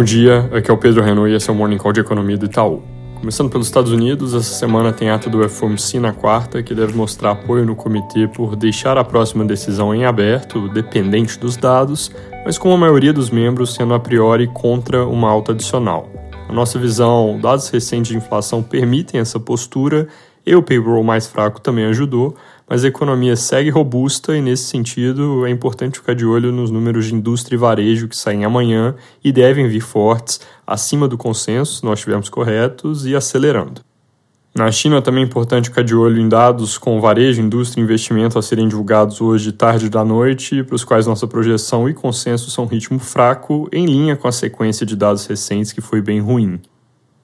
Bom dia, aqui é o Pedro Renault e esse é o Morning Call de Economia do Itaú. Começando pelos Estados Unidos, essa semana tem ato do FOMC na quarta, que deve mostrar apoio no comitê por deixar a próxima decisão em aberto, dependente dos dados, mas com a maioria dos membros sendo a priori contra uma alta adicional. Na nossa visão, dados recentes de inflação permitem essa postura e o payroll mais fraco também ajudou, mas a economia segue robusta e, nesse sentido, é importante ficar de olho nos números de indústria e varejo que saem amanhã e devem vir fortes, acima do consenso, se nós estivermos corretos, e acelerando. Na China também é importante ficar de olho em dados com varejo, indústria e investimento a serem divulgados hoje de tarde da noite, para os quais nossa projeção e consenso são um ritmo fraco, em linha com a sequência de dados recentes que foi bem ruim.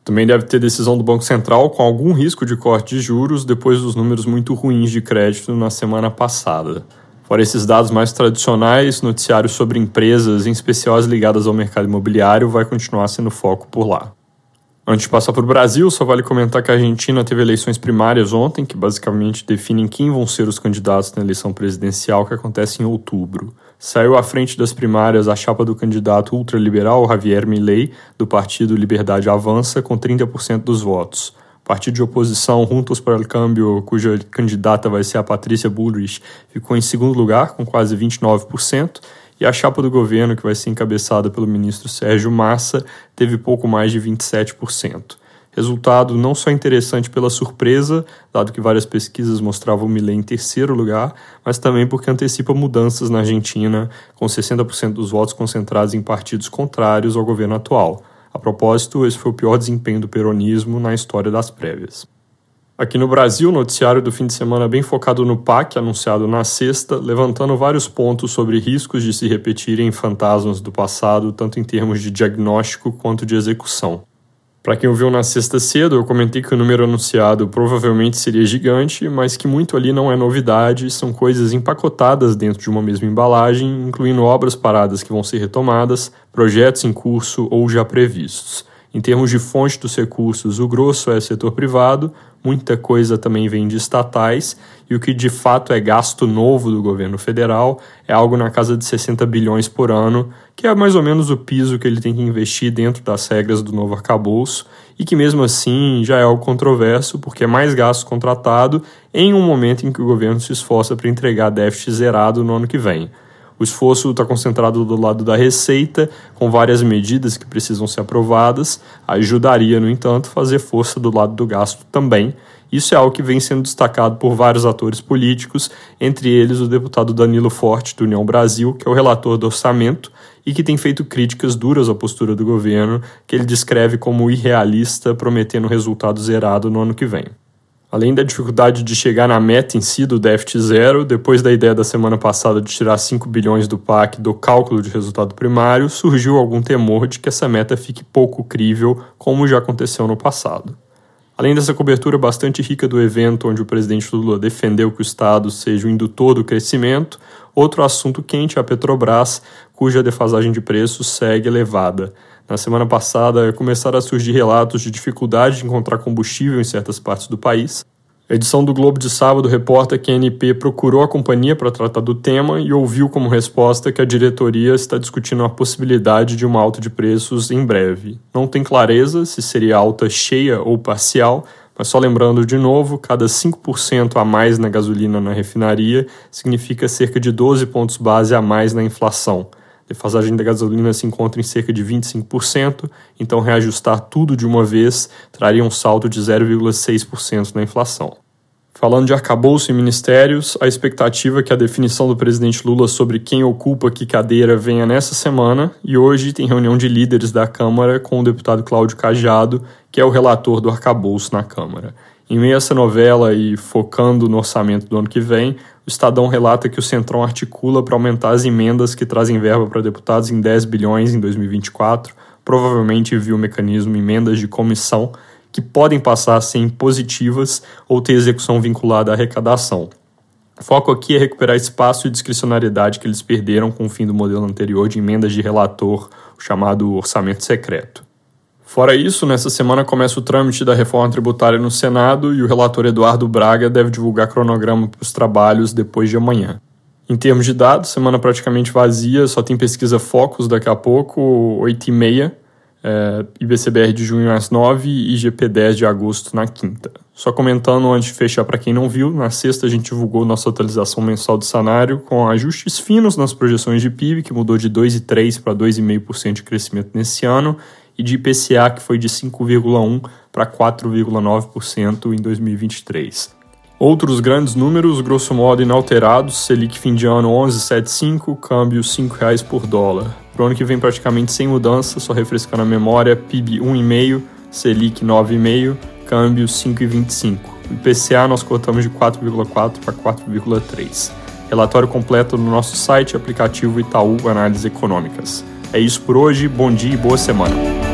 Também deve ter decisão do Banco Central com algum risco de corte de juros depois dos números muito ruins de crédito na semana passada. Fora esses dados mais tradicionais, noticiários sobre empresas, em especial as ligadas ao mercado imobiliário, vai continuar sendo foco por lá. Antes de passar para o Brasil, só vale comentar que a Argentina teve eleições primárias ontem, que basicamente definem quem vão ser os candidatos na eleição presidencial que acontece em outubro. Saiu à frente das primárias a chapa do candidato ultraliberal Javier Milei, do partido Liberdade Avança, com 30% dos votos. Partido de oposição Juntos para o Câmbio, cuja candidata vai ser a Patrícia Bullrich, ficou em segundo lugar, com quase 29%, e a chapa do governo, que vai ser encabeçada pelo ministro Sérgio Massa, teve pouco mais de 27%. Resultado não só interessante pela surpresa, dado que várias pesquisas mostravam o Milei em terceiro lugar, mas também porque antecipa mudanças na Argentina, com 60% dos votos concentrados em partidos contrários ao governo atual. A propósito, esse foi o pior desempenho do peronismo na história das prévias. Aqui no Brasil, o noticiário do fim de semana bem focado no PAC, anunciado na sexta, levantando vários pontos sobre riscos de se repetirem fantasmas do passado, tanto em termos de diagnóstico quanto de execução. Para quem ouviu na sexta cedo, eu comentei que o número anunciado provavelmente seria gigante, mas que muito ali não é novidade, são coisas empacotadas dentro de uma mesma embalagem, incluindo obras paradas que vão ser retomadas, projetos em curso ou já previstos. Em termos de fonte dos recursos, o grosso é setor privado, muita coisa também vem de estatais, e o que de fato é gasto novo do governo federal é algo na casa de 60 bilhões por ano, que é mais ou menos o piso que ele tem que investir dentro das regras do novo arcabouço, e que mesmo assim já é algo controverso, porque é mais gasto contratado em um momento em que o governo se esforça para entregar déficit zerado no ano que vem. O esforço está concentrado do lado da receita, com várias medidas que precisam ser aprovadas. Ajudaria, no entanto, fazer força do lado do gasto também. Isso é algo que vem sendo destacado por vários atores políticos, entre eles o deputado Danilo Forte, do União Brasil, que é o relator do orçamento e que tem feito críticas duras à postura do governo, que ele descreve como irrealista, prometendo resultado zerado no ano que vem. Além da dificuldade de chegar na meta em si do déficit zero, depois da ideia da semana passada de tirar 5 bilhões do PAC do cálculo de resultado primário, surgiu algum temor de que essa meta fique pouco crível, como já aconteceu no passado. Além dessa cobertura bastante rica do evento, onde o presidente Lula defendeu que o Estado seja o indutor do crescimento, outro assunto quente é a Petrobras, cuja defasagem de preços segue elevada. Na semana passada, começaram a surgir relatos de dificuldade de encontrar combustível em certas partes do país. A edição do Globo de sábado reporta que a ANP procurou a companhia para tratar do tema e ouviu como resposta que a diretoria está discutindo a possibilidade de uma alta de preços em breve. Não tem clareza se seria alta cheia ou parcial, mas só lembrando de novo, cada 5% a mais na gasolina na refinaria significa cerca de 12 pontos base a mais na inflação defasagem da gasolina se encontra em cerca de 25%, então reajustar tudo de uma vez traria um salto de 0,6% na inflação. Falando de arcabouço e ministérios, a expectativa é que a definição do presidente Lula sobre quem ocupa que cadeira venha nessa semana, e hoje tem reunião de líderes da Câmara com o deputado Cláudio Cajado, que é o relator do arcabouço na Câmara. Em meio a essa novela e focando no orçamento do ano que vem, o Estadão relata que o Centrão articula para aumentar as emendas que trazem verba para deputados em 10 bilhões em 2024, provavelmente via o mecanismo emendas de comissão, que podem passar a ser impositivas ou ter execução vinculada à arrecadação. O foco aqui é recuperar espaço e discricionariedade que eles perderam com o fim do modelo anterior de emendas de relator, o chamado orçamento secreto. Fora isso, nessa semana começa o trâmite da reforma tributária no Senado e o relator Eduardo Braga deve divulgar cronograma para os trabalhos depois de amanhã. Em termos de dados, semana praticamente vazia, só tem pesquisa Focus daqui a pouco, 8 e meia. é, IBCBR de junho às 9 e IGP-10 de agosto na quinta. Só comentando antes de fechar para quem não viu, na sexta a gente divulgou nossa atualização mensal do sanário com ajustes finos nas projeções de PIB, que mudou de 2,3% para 2,5% de crescimento nesse ano, e de IPCA, que foi de 5,1% para 4,9% em 2023. Outros grandes números, grosso modo inalterados, Selic fim de ano 11,75, câmbio R$ 5,00 por dólar. Para o ano que vem praticamente sem mudança, só refrescando a memória, PIB 1,5, Selic 9,5, câmbio 5,25. IPCA nós cortamos de 4,4 para 4,3. Relatório completo no nosso site, aplicativo Itaú Análises Econômicas. É isso por hoje, bom dia e boa semana.